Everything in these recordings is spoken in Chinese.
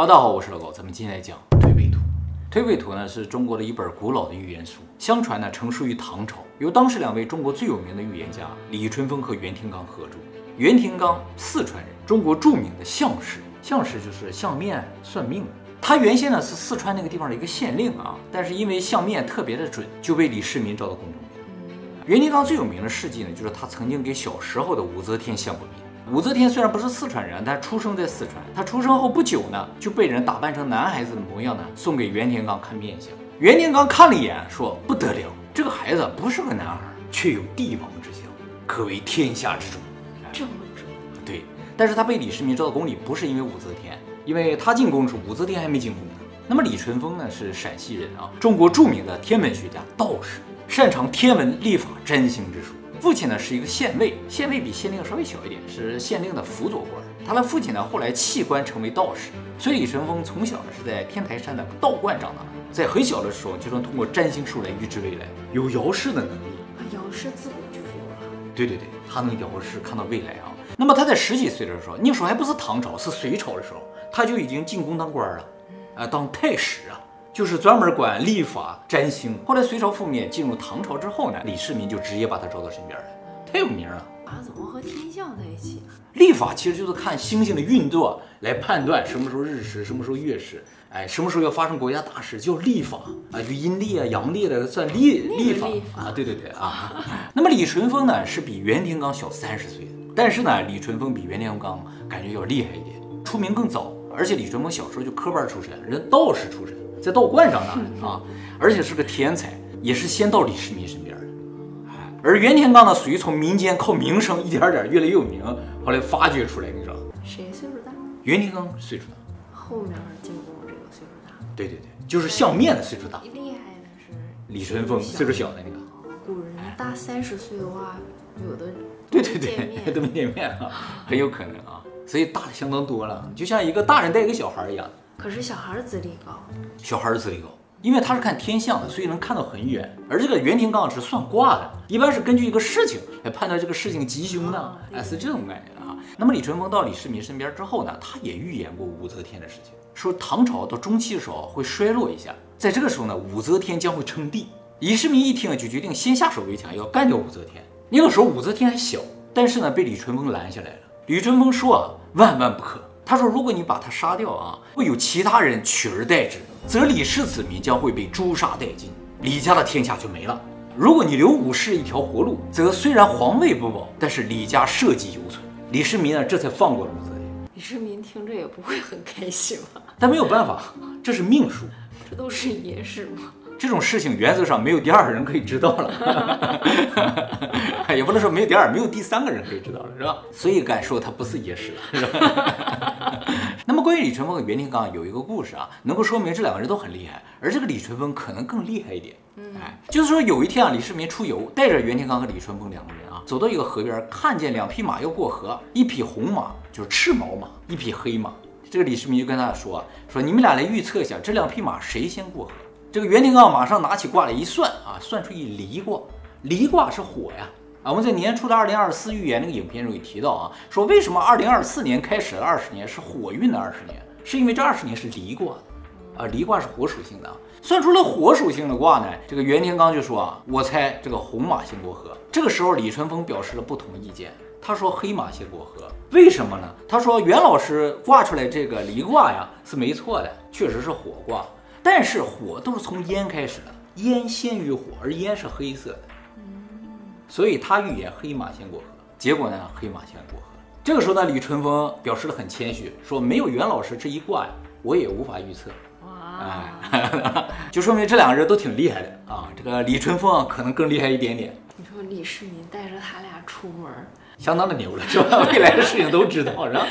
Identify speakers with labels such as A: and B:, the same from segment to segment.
A: 哈喽，大家好，我是老高，咱们今天来讲《推背图》。《推背图》呢是中国的一本古老的预言书，相传呢成书于唐朝，由当时两位中国最有名的预言家李淳风和袁天罡合著。袁天罡，四川人，中国著名的相士，相士就是相面算命的。他原先呢是四川那个地方的一个县令啊，但是因为相面特别的准，就被李世民招到宫中。袁天罡最有名的事迹呢，就是他曾经给小时候的武则天相过命。武则天虽然不是四川人，但出生在四川。她出生后不久呢，就被人打扮成男孩子的模样呢，送给袁天罡看面相。袁天罡看了一眼，说：“不得了，这个孩子不是个男孩，却有帝王之相，可谓天下之主。”
B: 这么重？
A: 对。但是他被李世民招到宫里，不是因为武则天，因为他进宫时武则天还没进宫呢。那么李淳风呢，是陕西人啊，中国著名的天文学家、道士，擅长天文、历法、占星之术。父亲呢是一个县尉，县尉比县令稍微小一点，是县令的辅佐官。他的父亲呢后来弃官成为道士，所以李淳风从小呢是在天台山的道观长大，在很小的时候就能通过占星术来预知未来，有遥视的能力。
B: 啊，遥视自古就有了。
A: 对对对，他能遥视看到未来啊。那么他在十几岁的时候，那时候还不是唐朝，是隋朝的时候，他就已经进宫当官了，啊，当太史啊。就是专门管历法占星。后来隋朝覆灭，进入唐朝之后呢，李世民就直接把他招到身边来，太有名了。
B: 啊，怎么和天象在一起？
A: 历法其实就是看星星的运作来判断什么时候日食，什么时候月食，哎，什么时候要发生国家大事，叫历法啊，就阴历啊、阳历的算历历法啊。对对对啊。那么李淳风呢，是比袁天罡小三十岁，但是呢，李淳风比袁天罡感觉要厉害一点，出名更早，而且李淳风小时候就科班出身，人道士出身。在道观长大的啊，而且是个天才，也是先到李世民身边的。而袁天罡呢，属于从民间靠名声一点点越来越有名，后来发掘出来，你知道
B: 谁岁数大？
A: 袁天罡岁数大。
B: 后面进宫这个岁数大。
A: 对对对，就是相面的岁数大。
B: 厉害的是
A: 李淳风岁数小的那个。
B: 古人大三十岁的话，有的
A: 对对对 都没见面啊，很有可能啊，所以大的相当多了，就像一个大人带一个小孩一样。
B: 可是小孩资历高，
A: 小孩资历高，因为他是看天象的，所以能看到很远。而这个袁天罡是算卦的，一般是根据一个事情来判断这个事情吉凶的，哎，是这种感觉的啊。那么李淳风到李世民身边之后呢，他也预言过武则天的事情，说唐朝到中期的时候会衰落一下，在这个时候呢，武则天将会称帝。李世民一听就决定先下手为强，要干掉武则天。那个时候武则天还小，但是呢被李淳风拦下来了。李淳风说啊，万万不可。他说：“如果你把他杀掉啊，会有其他人取而代之，则李氏子民将会被诛杀殆尽，李家的天下就没了。如果你留武士一条活路，则虽然皇位不保，但是李家社稷犹存。”李世民呢，这才放过了武则天。
B: 李世民听着也不会很开心吧？
A: 但没有办法，这是命数，
B: 这都是野史吗？
A: 这种事情原则上没有第二个人可以知道了，也不能说没有第二，没有第三个人可以知道了，是吧？所以敢说他不是野史了，是吧？那么关于李淳风和袁天罡有一个故事啊，能够说明这两个人都很厉害，而这个李淳风可能更厉害一点。哎，就是说有一天啊，李世民出游，带着袁天罡和李淳风两个人啊，走到一个河边，看见两匹马要过河，一匹红马就是赤毛马，一匹黑马。这个李世民就跟他说说，你们俩来预测一下，这两匹马谁先过河？这个袁天罡马上拿起卦来一算啊，算出一离卦。离卦是火呀啊！我们在年初的二零二四预言那个影片中也提到啊，说为什么二零二四年开始的二十年是火运的二十年，是因为这二十年是离卦啊，离卦是火属性的。算出了火属性的卦呢，这个袁天罡就说啊，我猜这个红马先过河。这个时候李淳风表示了不同意见，他说黑马先过河，为什么呢？他说袁老师挂出来这个离卦呀是没错的，确实是火卦。但是火都是从烟开始的，烟先于火，而烟是黑色的，所以他预言黑马先过河。结果呢，黑马先过河。这个时候呢，李淳风表示的很谦虚，说没有袁老师这一卦呀，我也无法预测。哇，就说明这两个人都挺厉害的啊。这个李淳风可能更厉害一点点。
B: 你说李世民带着他俩出门。
A: 相当的牛了，是吧？未来的事情都知道，是吧？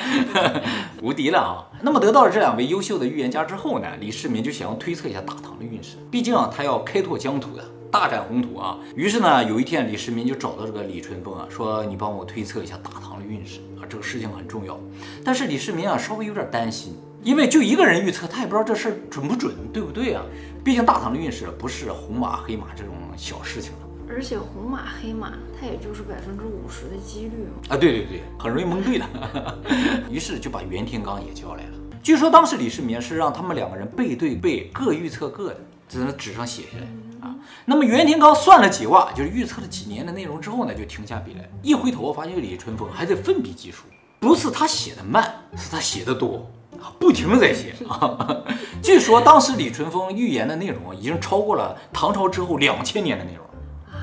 A: 无敌了啊！那么得到了这两位优秀的预言家之后呢，李世民就想要推测一下大唐的运势，毕竟啊，他要开拓疆土的，大展宏图啊。于是呢，有一天李世民就找到这个李淳风啊，说：“你帮我推测一下大唐的运势啊，这个事情很重要。”但是李世民啊，稍微有点担心，因为就一个人预测，他也不知道这事儿准不准，对不对啊？毕竟大唐的运势不是红马黑马这种小事情了。
B: 而且红马黑马，它也就是百分之五十的几率嘛
A: 啊！对对对，很容易蒙对的。于是就把袁天罡也叫来了。据说当时李世民是让他们两个人背对背，各预测各的，在那纸上写下来啊。那么袁天罡算了几卦，就是预测了几年的内容之后呢，就停下笔来，一回头发现李淳风还在奋笔疾书，不是他写的慢，是他写的多。不停的在写啊！据说当时李淳风预言的内容已经超过了唐朝之后两千年的内容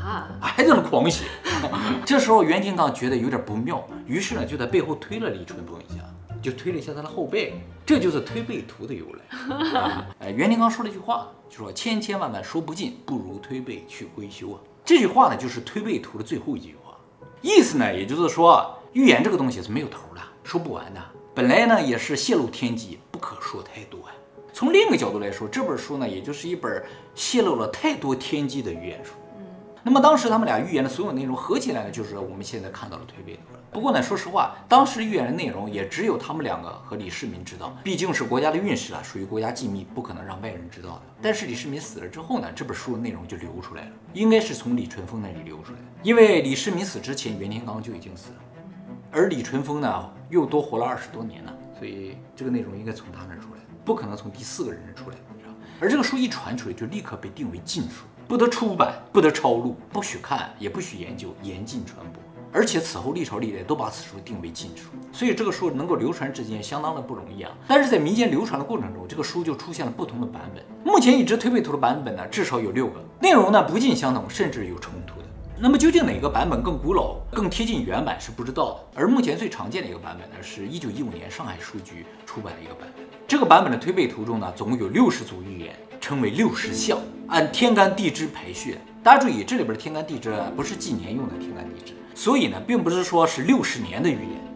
A: 啊，还在那狂写。这时候袁天罡觉得有点不妙，于是呢就在背后推了李淳风一下，就推了一下他的后背，这就是推背图的由来。哎，袁天罡说了一句话，就说千千万万说不尽，不如推背去归休啊。这句话呢就是推背图的最后一句话，意思呢也就是说预言这个东西是没有头的，说不完的。本来呢也是泄露天机，不可说太多呀。从另一个角度来说，这本书呢也就是一本泄露了太多天机的预言书。那么当时他们俩预言的所有内容合起来呢，就是我们现在看到的推背图了。不过呢，说实话，当时预言的内容也只有他们两个和李世民知道，毕竟是国家的运势啊，属于国家机密，不可能让外人知道的。但是李世民死了之后呢，这本书的内容就流出来了，应该是从李淳风那里流出来的，因为李世民死之前，袁天罡就已经死了。而李淳风呢，又多活了二十多年呢，所以这个内容应该从他那出来，不可能从第四个人那出来，而这个书一传出来，就立刻被定为禁书，不得出版，不得抄录，不许看，也不许研究，严禁传播。而且此后历朝历代都把此书定为禁书，所以这个书能够流传至今，相当的不容易啊。但是在民间流传的过程中，这个书就出现了不同的版本。目前已知推背图的版本呢，至少有六个，内容呢不尽相同，甚至有冲突的。那么究竟哪个版本更古老、更贴近原版是不知道的。而目前最常见的一个版本呢，是一九一五年上海书局出版的一个版本。这个版本的推背图中呢，总共有六十组预言，称为六十象，按天干地支排序。大家注意，这里边的天干地支不是纪年用的天干地支，所以呢，并不是说是六十年的预言。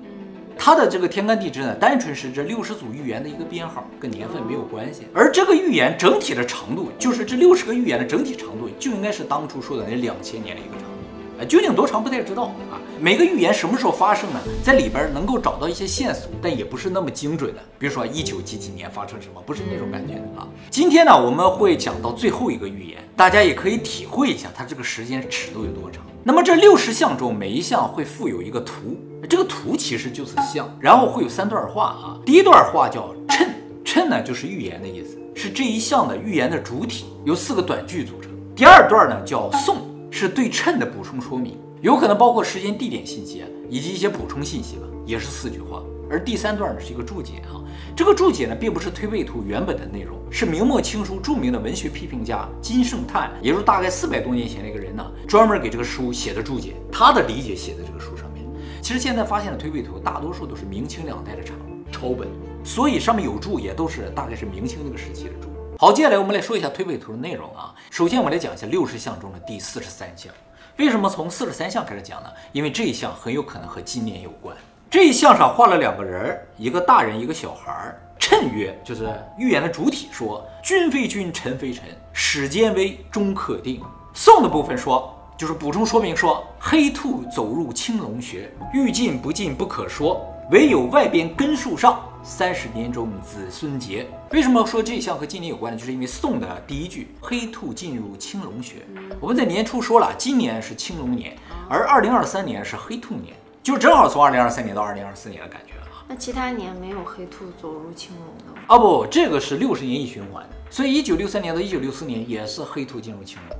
A: 它的这个天干地支呢，单纯是这六十组预言的一个编号，跟年份没有关系。而这个预言整体的长度，就是这六十个预言的整体长度，就应该是当初说的那两千年的一个长度。究竟多长不太知道啊。每个预言什么时候发生呢？在里边能够找到一些线索，但也不是那么精准的。比如说一九几几年发生什么，不是那种感觉啊。今天呢，我们会讲到最后一个预言，大家也可以体会一下它这个时间尺度有多长。那么这六十项中，每一项会附有一个图。这个图其实就是象，然后会有三段话啊。第一段话叫谶，谶呢就是预言的意思，是这一项的预言的主体，由四个短句组成。第二段呢叫颂，是对称的补充说明，有可能包括时间、地点信息以及一些补充信息吧，也是四句话。而第三段呢是一个注解啊，这个注解呢并不是推背图原本的内容，是明末清初著名的文学批评家金圣叹，也就是大概四百多年前的一个人呢，专门给这个书写的注解，他的理解写在这个书上面。其实现在发现的推背图大多数都是明清两代的产物，抄本，所以上面有注也都是大概是明清那个时期的注。好，接下来我们来说一下推背图的内容啊。首先我们来讲一下六十象中的第四十三象。为什么从四十三象开始讲呢？因为这一项很有可能和今年有关。这一项上画了两个人，一个大人，一个小孩儿。谶曰，就是预言的主体说：君非君，臣非臣，始间危，终可定。宋的部分说。就是补充说明说，黑兔走入青龙穴，欲进不进不可说，唯有外边根树上，三十年中子孙结。为什么说这一项和今年有关呢？就是因为宋的第一句“黑兔进入青龙穴”，我们在年初说了，今年是青龙年，而二零二三年是黑兔年，就正好从二零二三年到二零二四年的感觉啊。
B: 那其他年没有黑兔走入青龙的吗？
A: 啊不，这个是六十年一循环的，所以一九六三年到一九六四年也是黑兔进入青龙。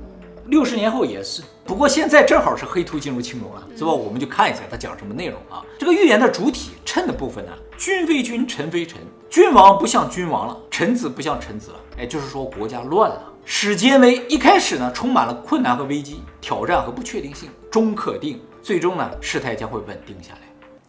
A: 六十年后也是，不过现在正好是黑兔进入青龙了，是吧？我们就看一下它讲什么内容啊。这个预言的主体谶的部分呢，君非君，臣非臣，君王不像君王了，臣子不像臣子了。哎，就是说国家乱了，始间危。一开始呢，充满了困难和危机、挑战和不确定性，终可定，最终呢，事态将会稳定下来。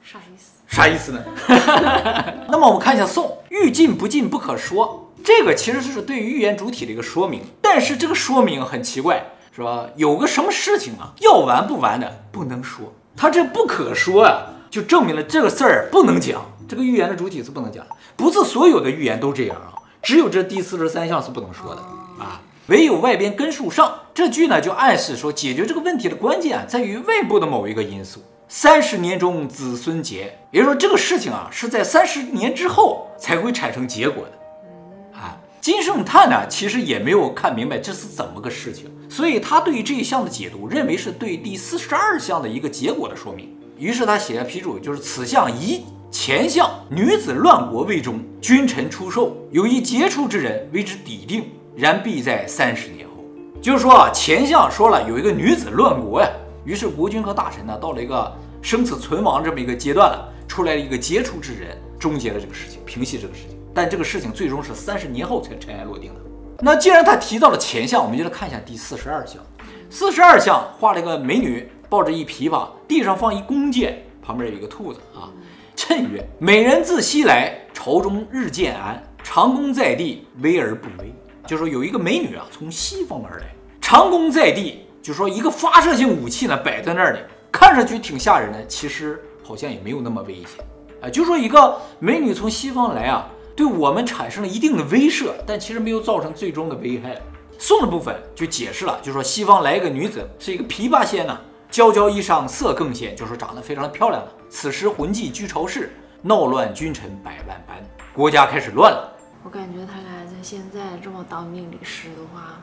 B: 啥意思？
A: 啥意思呢？那么我们看一下宋，欲进不进不可说，这个其实是对于预言主体的一个说明，但是这个说明很奇怪。是吧？有个什么事情啊，要完不完的不能说，他这不可说啊，就证明了这个事儿不能讲。这个预言的主体是不能讲，不是所有的预言都这样啊，只有这第四十三项是不能说的啊。唯有外边根树上，这句呢就暗示说，解决这个问题的关键在于外部的某一个因素。三十年中子孙结，也就是说这个事情啊是在三十年之后才会产生结果的。啊金圣叹呢，其实也没有看明白这是怎么个事情，所以他对这一项的解读，认为是对第四十二项的一个结果的说明。于是他写了批注，就是此项以前项女子乱国未终，君臣出售，有一杰出之人为之抵定，然必在三十年后。就是说啊，前项说了有一个女子乱国呀，于是国君和大臣呢到了一个生死存亡这么一个阶段了，出来了一个杰出之人，终结了这个事情，平息这个事情。但这个事情最终是三十年后才尘埃落定的。那既然他提到了前项，我们就来看一下第四十二项。四十二项画了一个美女抱着一琵琶，地上放一弓箭，旁边有一个兔子啊。谶曰：“美人自西来，朝中日渐安。长弓在地，危而不危。”就说有一个美女啊，从西方而来，长弓在地，就说一个发射性武器呢摆在那里，看上去挺吓人的，其实好像也没有那么危险。啊，就说一个美女从西方来啊，对我们产生了一定的威慑，但其实没有造成最终的危害。宋的部分就解释了，就说西方来一个女子是一个琵琶仙呢，娇娇衣裳色更鲜，就说长得非常的漂亮了。此时魂技居朝市，闹乱君臣百万般，国家开始乱了。
B: 我感觉他俩在现在这么当命理师的话，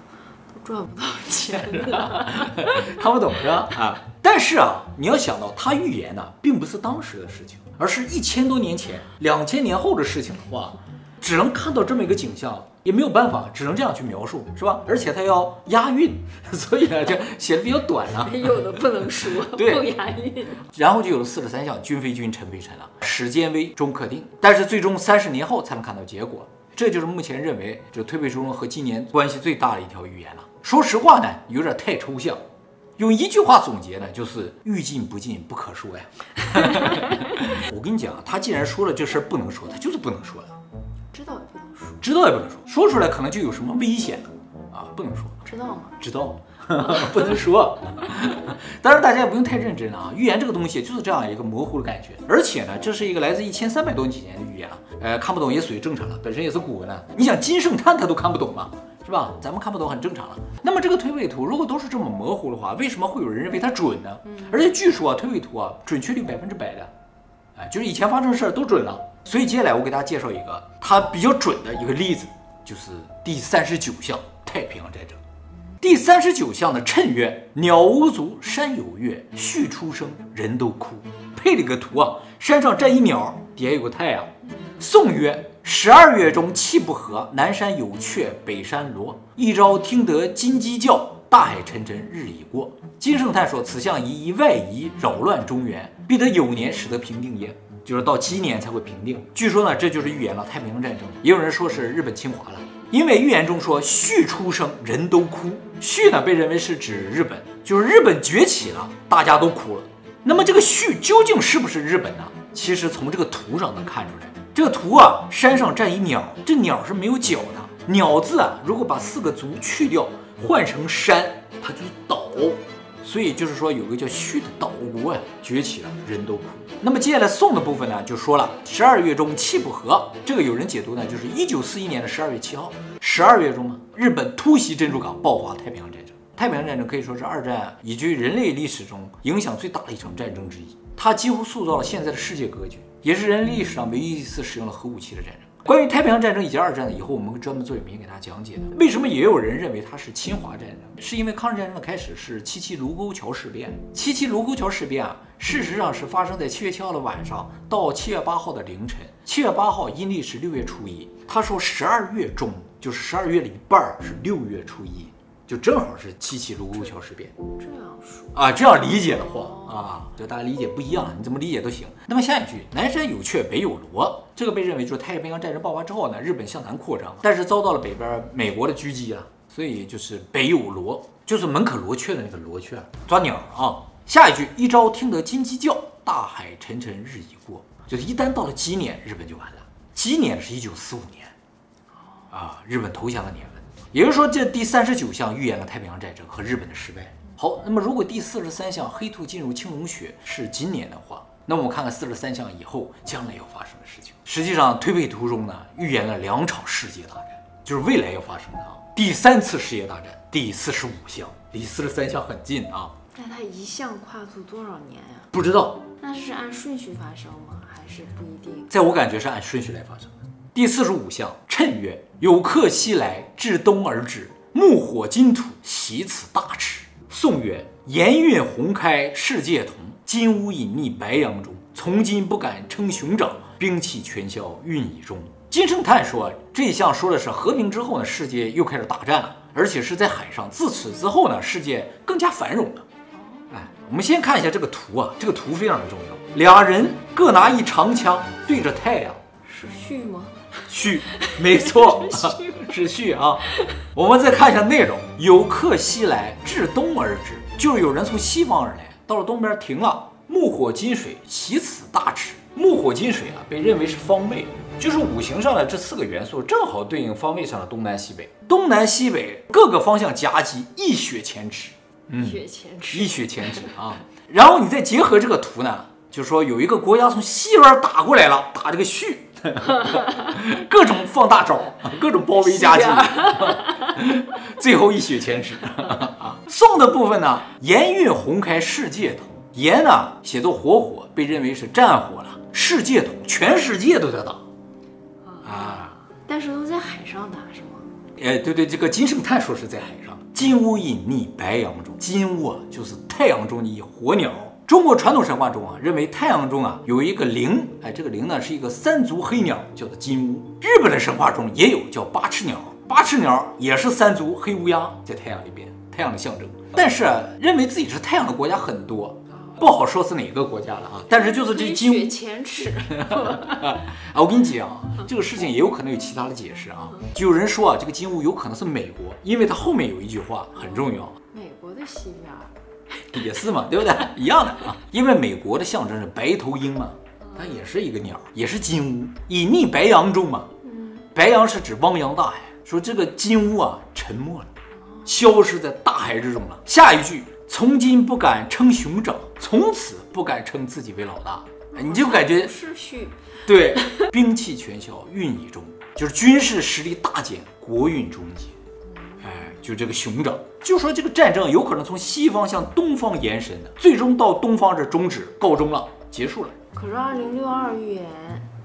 B: 赚不到钱的。
A: 看不懂是吧？啊，但是啊，你要想到他预言呢，并不是当时的事情，而是一千多年前、两千年后的事情的话，只能看到这么一个景象。也没有办法，只能这样去描述，是吧？而且他要押韵，所以呢，就写的比较短呢。
B: 有的不能说，
A: 对，
B: 不押韵。
A: 然后就有了四十三项，君非君，臣非臣了，时间为终可定。但是最终三十年后才能看到结果，这就是目前认为这推背书中和今年关系最大的一条预言了。说实话呢，有点太抽象，用一句话总结呢，就是欲进不进，不可说呀。我跟你讲，他既然说了这事儿不能说，他就是不能说的。
B: 知道也不能说，
A: 知道也不能说，说出来可能就有什么危险啊，不能说。
B: 知道吗？
A: 知道，不能说。当然，大家也不用太认真啊。预言这个东西就是这样一个模糊的感觉，而且呢，这是一个来自一千三百多年前的预言了，呃，看不懂也属于正常了，本身也是古文了。你想金圣叹他都看不懂嘛，是吧？咱们看不懂很正常了。那么这个推背图如果都是这么模糊的话，为什么会有人认为它准呢？而且据说啊，推背图啊，准确率百分之百的，哎，就是以前发生的事儿都准了。所以接下来我给大家介绍一个它比较准的一个例子，就是第三十九项太平洋战争。第三十九项的谶曰：“鸟无足，山有月，畜出生，人都哭。”配了个图啊，山上站一鸟，底下有个太阳。宋曰：“十二月中气不和，南山有雀，北山罗。一朝听得金鸡叫，大海沉沉日已过。”金圣叹说：“此象宜以外夷，扰乱中原，必得有年，使得平定也。”就是到七年才会平定。据说呢，这就是预言了太平洋战争。也有人说是日本侵华了，因为预言中说旭出生，人都哭。旭呢被认为是指日本，就是日本崛起了，大家都哭了。那么这个旭究竟是不是日本呢？其实从这个图上能看出来。这个图啊，山上站一鸟，这鸟是没有脚的。鸟字啊，如果把四个足去掉，换成山，它就倒。所以就是说，有个叫续的岛国啊崛起了，人都哭。那么接下来宋的部分呢，就说了十二月中气不和，这个有人解读呢，就是一九四一年的十二月七号，十二月中嘛，日本突袭珍珠港，爆发太平洋战争。太平洋战争可以说是二战以及人类历史中影响最大的一场战争之一，它几乎塑造了现在的世界格局，也是人类历史上唯一一次使用了核武器的战争。关于太平洋战争以及二战的，以后我们会专门做影片给大家讲解的。为什么也有人认为它是侵华战争？是因为抗日战争的开始是七七卢沟桥事变。七七卢沟桥事变啊，事实上是发生在七月七号的晚上到七月八号的凌晨。七月八号阴历是六月初一，他说十二月中就是十二月的一半是六月初一。就正好是七七卢沟桥事变，
B: 这样说
A: 啊，这样理解的话啊，就大家理解不一样，你怎么理解都行。那么下一句，南山有雀，北有罗，这个被认为就是太平洋战争爆发之后呢，日本向南扩张，但是遭到了北边美国的狙击啊，所以就是北有罗，就是门可罗雀的那个罗雀，抓鸟啊。下一句，一朝听得金鸡叫，大海沉沉日已过，就是一旦到了鸡年，日本就完了。鸡年是一九四五年，啊，日本投降的年。也就是说，这第三十九项预言了太平洋战争和日本的失败。好，那么如果第四十三项黑兔进入青龙穴是今年的话，那我们看看四十三项以后将来要发生的事情。实际上，推背图中呢预言了两场世界大战，就是未来要发生的啊，第三次世界大战。第四十五项离四十三项很近啊。
B: 那它一项跨度多少年呀？
A: 不知道。
B: 那是按顺序发生吗？还是不一定？
A: 在我感觉是按顺序来发生的。第四十五项，趁曰：“有客西来，至东而止，木火金土，袭此大池。”宋曰：“盐运红开，世界同。金乌隐匿白杨中，从今不敢称雄长，兵器全消运已终。金圣叹说，这一项说的是和平之后呢，世界又开始大战了，而且是在海上。自此之后呢，世界更加繁荣了。哎，我们先看一下这个图啊，这个图非常的重要。俩人各拿一长枪对着太阳，
B: 是旭吗？
A: 旭，没错，是序啊。我们再看一下内容：有客西来，至东而止，就是有人从西方而来，到了东边停了。木火金水，其此大尺。木火金水啊，被认为是方位。就是五行上的这四个元素，正好对应方位上的东南西北。东南西北各个方向夹击，一雪前耻。
B: 嗯，一雪前耻，
A: 一雪前耻啊！然后你再结合这个图呢，就说有一个国家从西边打过来了，打这个戌，各种放大招，各种包围夹击，最后一雪前耻。宋的部分呢，盐运红开世界统，盐呢写作火火，被认为是战火了，世界统，全世界都在打。
B: 啊！但是都在海上打是吗？
A: 哎，对对，这个金圣叹说是在海上。金乌隐匿白杨中，金乌啊就是太阳中的一火鸟。中国传统神话中啊，认为太阳中啊有一个灵，哎，这个灵呢是一个三足黑鸟，叫做金乌。日本的神话中也有叫八翅鸟，八翅鸟也是三足黑乌鸦，在太阳里边，太阳的象征。但是认为自己是太阳的国家很多。不好说是哪个国家了啊，但是就是这金
B: 乌前耻
A: 啊！我跟你讲，这个事情也有可能有其他的解释啊。就 有人说啊，这个金乌有可能是美国，因为它后面有一句话很重要。
B: 美国的西
A: 边也是嘛，对不对？一样的啊，因为美国的象征是白头鹰嘛，它也是一个鸟，也是金乌，隐匿白羊中嘛。白羊是指汪洋大海，说这个金乌啊沉没了，消失在大海之中了。下一句。从今不敢称熊掌，从此不敢称自己为老大，你就感觉
B: 是虚。
A: 对，兵器全消，运已终，就是军事实力大减，国运终结。哎，就这个熊掌，就说这个战争有可能从西方向东方延伸的，最终到东方这终止，告终了，结束了。
B: 可是二零六二预言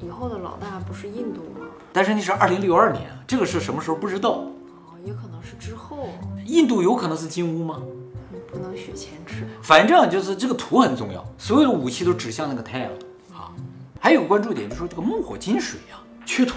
B: 以后的老大不是印度吗？
A: 但是那是二零六二年，这个是什么时候不知道。
B: 哦，也可能是之后。
A: 印度有可能是金乌吗？
B: 不能学前耻，
A: 反正就是这个图很重要，所有的武器都指向那个太阳啊。还有关注点就是说这个木火金水啊缺土，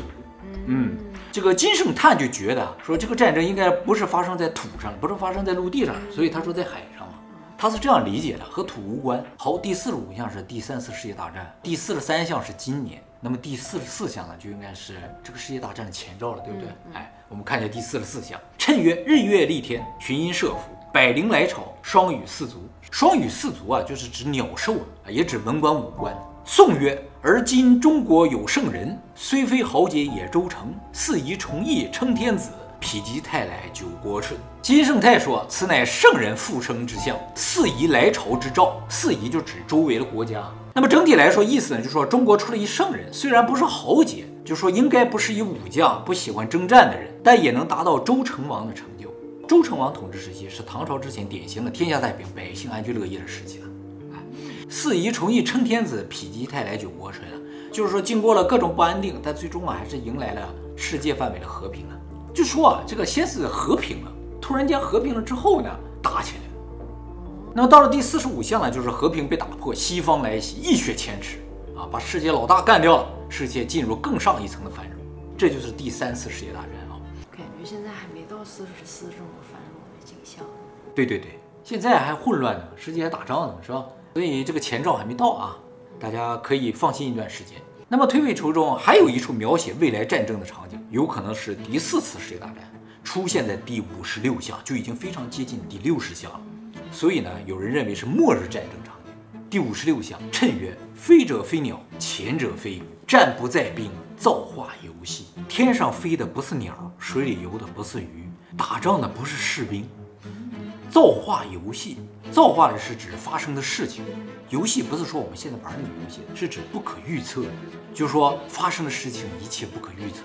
A: 嗯，这个金圣叹就觉得说这个战争应该不是发生在土上，不是发生在陆地上，所以他说在海上嘛，他是这样理解的，和土无关。好，第四十五项是第三次世界大战，第四十三项是今年，那么第四十四项呢就应该是这个世界大战的前兆了，对不对？哎，我们看一下第四十四项，趁曰日月丽天，群阴设伏。百灵来朝，双羽四足。双羽四足啊，就是指鸟兽啊，也指文官武官。宋曰：而今中国有圣人，虽非豪杰也周成。四夷崇义称天子，否极泰来九国春。金圣泰说：此乃圣人复生之象，四夷来朝之兆。四夷就指周围的国家。那么整体来说，意思呢，就是说中国出了一圣人，虽然不是豪杰，就说应该不是一武将，不喜欢征战的人，但也能达到周成王的成就。周成王统治时期是唐朝之前典型的天下太平、百姓安居乐业的时期了。四夷崇义称天子，否极泰来九国春啊，就是说经过了各种不安定，但最终啊还是迎来了世界范围的和平啊。就说啊，这个先是和平了，突然间和平了之后呢，打起来了。那么到了第四十五项呢，就是和平被打破，西方来袭，一雪前耻啊，把世界老大干掉了，世界进入更上一层的繁荣，这就是第三次世界大战啊。
B: 感觉现在还没到四十四这么。
A: 对对对，现在还混乱呢，世界还打仗呢，是吧？所以这个前兆还没到啊，大家可以放心一段时间。那么推背图中还有一处描写未来战争的场景，有可能是第四次世界大战，出现在第五十六项，就已经非常接近第六十项了。所以呢，有人认为是末日战争场景。第五十六项，趁曰：飞者飞鸟，潜者飞鱼，战不在兵，造化游戏。天上飞的不是鸟，水里游的不是鱼，打仗的不是士兵。造化游戏，造化的是指发生的事情，游戏不是说我们现在玩那个游戏，是指不可预测的，就是说发生的事情一切不可预测。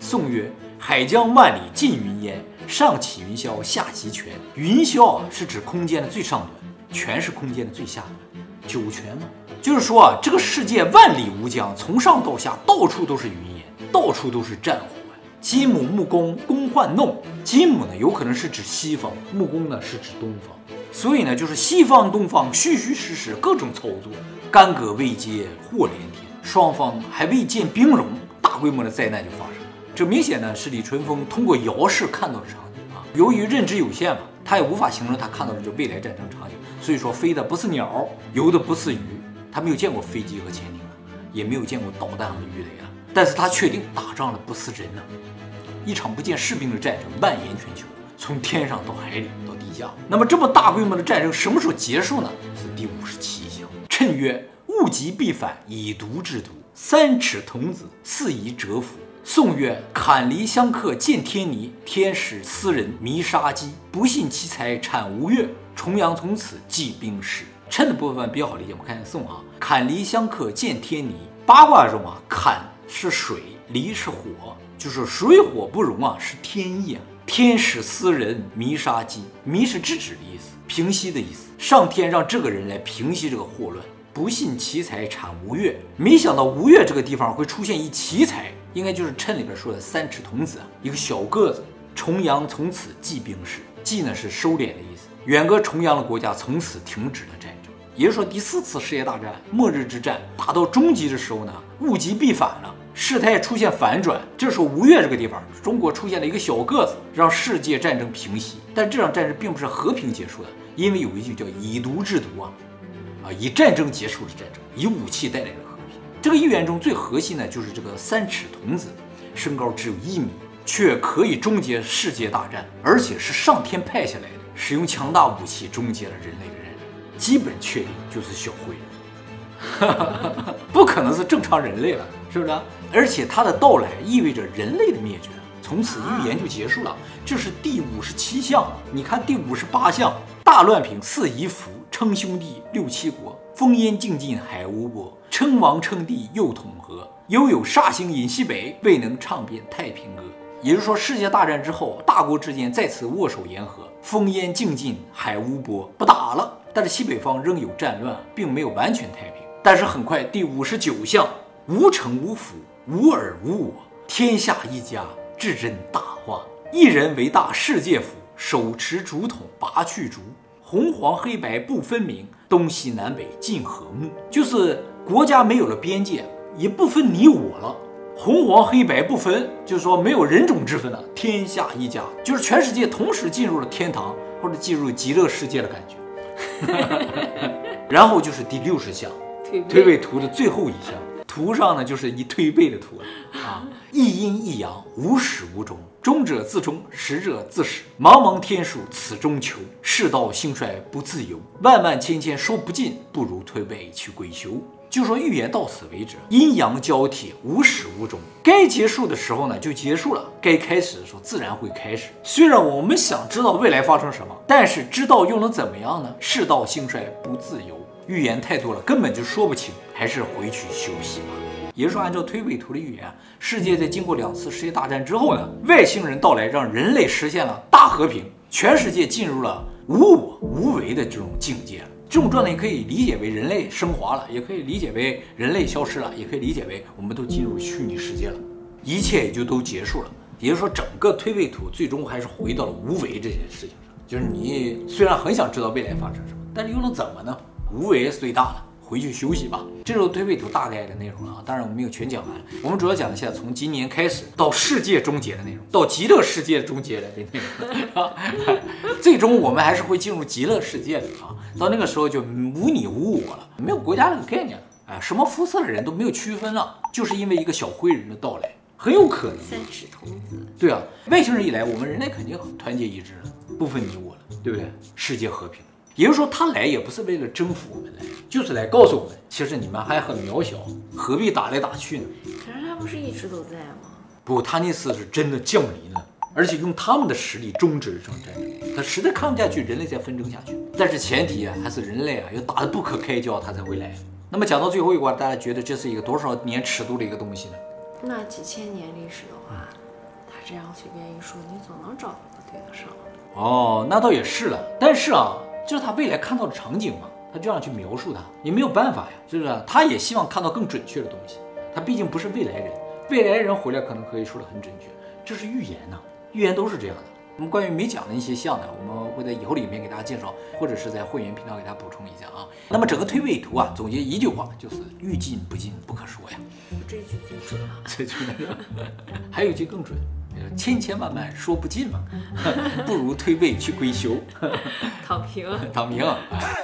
A: 宋曰：海江万里尽云烟，上起云霄，下极泉。云霄啊，是指空间的最上端，泉是空间的最下端。九泉嘛，就是说啊，这个世界万里无疆，从上到下到处都是云烟，到处都是战火。金母木工工患弄，金母呢有可能是指西方，木工呢是指东方。所以呢，就是西方东方虚虚实实各种操作，干戈未接祸连天，双方还未见兵戎，大规模的灾难就发生了。这明显呢是李淳风通过遥视看到的场景啊。由于认知有限嘛，他也无法形容他看到的这未来战争场景，所以说飞的不是鸟，游的不是鱼，他没有见过飞机和潜艇啊，也没有见过导弹和鱼雷啊。但是他确定打仗的不是人呐，一场不见士兵的战争蔓延全球，从天上到海里到地下。那么这么大规模的战争什么时候结束呢？是第五十七象。谶曰：物极必反，以毒制毒。三尺童子，四夷折服。宋曰：坎离相克，见天尼。天使斯人，迷杀机。不信其财，产吴越。重阳从此，祭兵师。谶的部分比较好理解，我们看一下宋啊。坎离相克，见天尼。八卦中啊，坎是水，离是火，就是水火不容啊，是天意啊。天使斯人，弥杀鸡。弥是制止的意思，平息的意思。上天让这个人来平息这个祸乱。不信奇才产吴越，没想到吴越这个地方会出现一奇才，应该就是谶里边说的三尺童子啊，一个小个子。重阳从此祭兵士，祭呢是收敛的意思。远隔重阳的国家从此停止了战争，也就是说第四次世界大战末日之战打到终极的时候呢，物极必反了，事态出现反转。这时候吴越这个地方，中国出现了一个小个子，让世界战争平息。但这场战争并不是和平结束的，因为有一句叫以毒制毒啊。啊，以战争结束的战争，以武器带来的和平。这个预言中最核心的就是这个三尺童子，身高只有一米，却可以终结世界大战，而且是上天派下来的，使用强大武器终结了人类的战争，基本确定就是小灰人，不可能是正常人类了，是不是？而且它的到来意味着人类的灭绝，从此预言就结束了。这是第五十七项，你看第五十八项，大乱平，四夷服。称兄弟六七国，烽烟尽尽海无波。称王称帝又统合，犹有煞星隐西北，未能唱遍太平歌。也就是说，世界大战之后，大国之间再次握手言和，烽烟尽尽海无波，不打了。但是西北方仍有战乱，并没有完全太平。但是很快，第五十九项，无城无府，无尔无我，天下一家，至真大化。一人为大世界府，手持竹筒，拔去竹。红黄黑白不分明，东西南北尽和睦，就是国家没有了边界，也不分你我了。红黄黑白不分，就是说没有人种之分了，天下一家，就是全世界同时进入了天堂或者进入极乐世界的感觉。然后就是第六十项，推背图的最后一项。图上呢，就是一推背的图啊，一阴一阳，无始无终，终者自终，始者自始，茫茫天数，此中求。世道兴衰不自由，万万千千说不尽，不如推背去鬼修。就说预言到此为止，阴阳交替，无始无终，该结束的时候呢就结束了，该开始的时候自然会开始。虽然我们想知道未来发生什么，但是知道又能怎么样呢？世道兴衰不自由。预言太多了，根本就说不清，还是回去休息吧。也就是说，按照推背图的预言，世界在经过两次世界大战之后呢，外星人到来，让人类实现了大和平，全世界进入了无我无为的这种境界。这种状态可以理解为人类升华了，也可以理解为人类消失了，也可以理解为我们都进入虚拟世界了，一切也就都结束了。也就是说，整个推背图最终还是回到了无为这件事情上。就是你虽然很想知道未来发生什么，但是又能怎么呢？无为是最大的，回去休息吧。这是推背图大概的内容啊，当然我们没有全讲完。我们主要讲的现在从今年开始到世界终结的内容，到极乐世界终结的这内容。最终我们还是会进入极乐世界的啊，到那个时候就无你无我了，没有国家这个概念了。哎，什么肤色的人都没有区分了，就是因为一个小灰人的到来，很有可能。
B: 三尺童子。
A: 对啊，外星人一来，我们人类肯定团结一致了，不分你我了，对不对？世界和平。也就是说，他来也不是为了征服我们来，就是来告诉我们，其实你们还很渺小，何必打来打去呢？
B: 可是他不是一直都在吗？
A: 不，他那次是真的降临了，而且用他们的实力终止这场战争。他实在看不下去，人类再纷争下去。但是前提啊，还是人类啊要打得不可开交，他才会来。那么讲到最后一关，大家觉得这是一个多少年尺度的一个东西呢？
B: 那几千年历史的话，他这样随便一说，你总能找一个对得上。
A: 哦，那倒也是了，但是啊。这是他未来看到的场景嘛？他这样去描述他也没有办法呀，是不是？他也希望看到更准确的东西。他毕竟不是未来人，未来人回来可能可以说的很准确。这是预言呐，预言都是这样的。那么关于没讲的一些项呢，我们会在以后里面给大家介绍，或者是在会员频道给大家补充一下啊。那么整个推背图啊，总结一句话就是欲进不进不可说呀。
B: 这句最准了。
A: 这句呢，还有一句更准，千千万万说不尽嘛，不如推背去归休，
B: 躺平。
A: 躺平。哎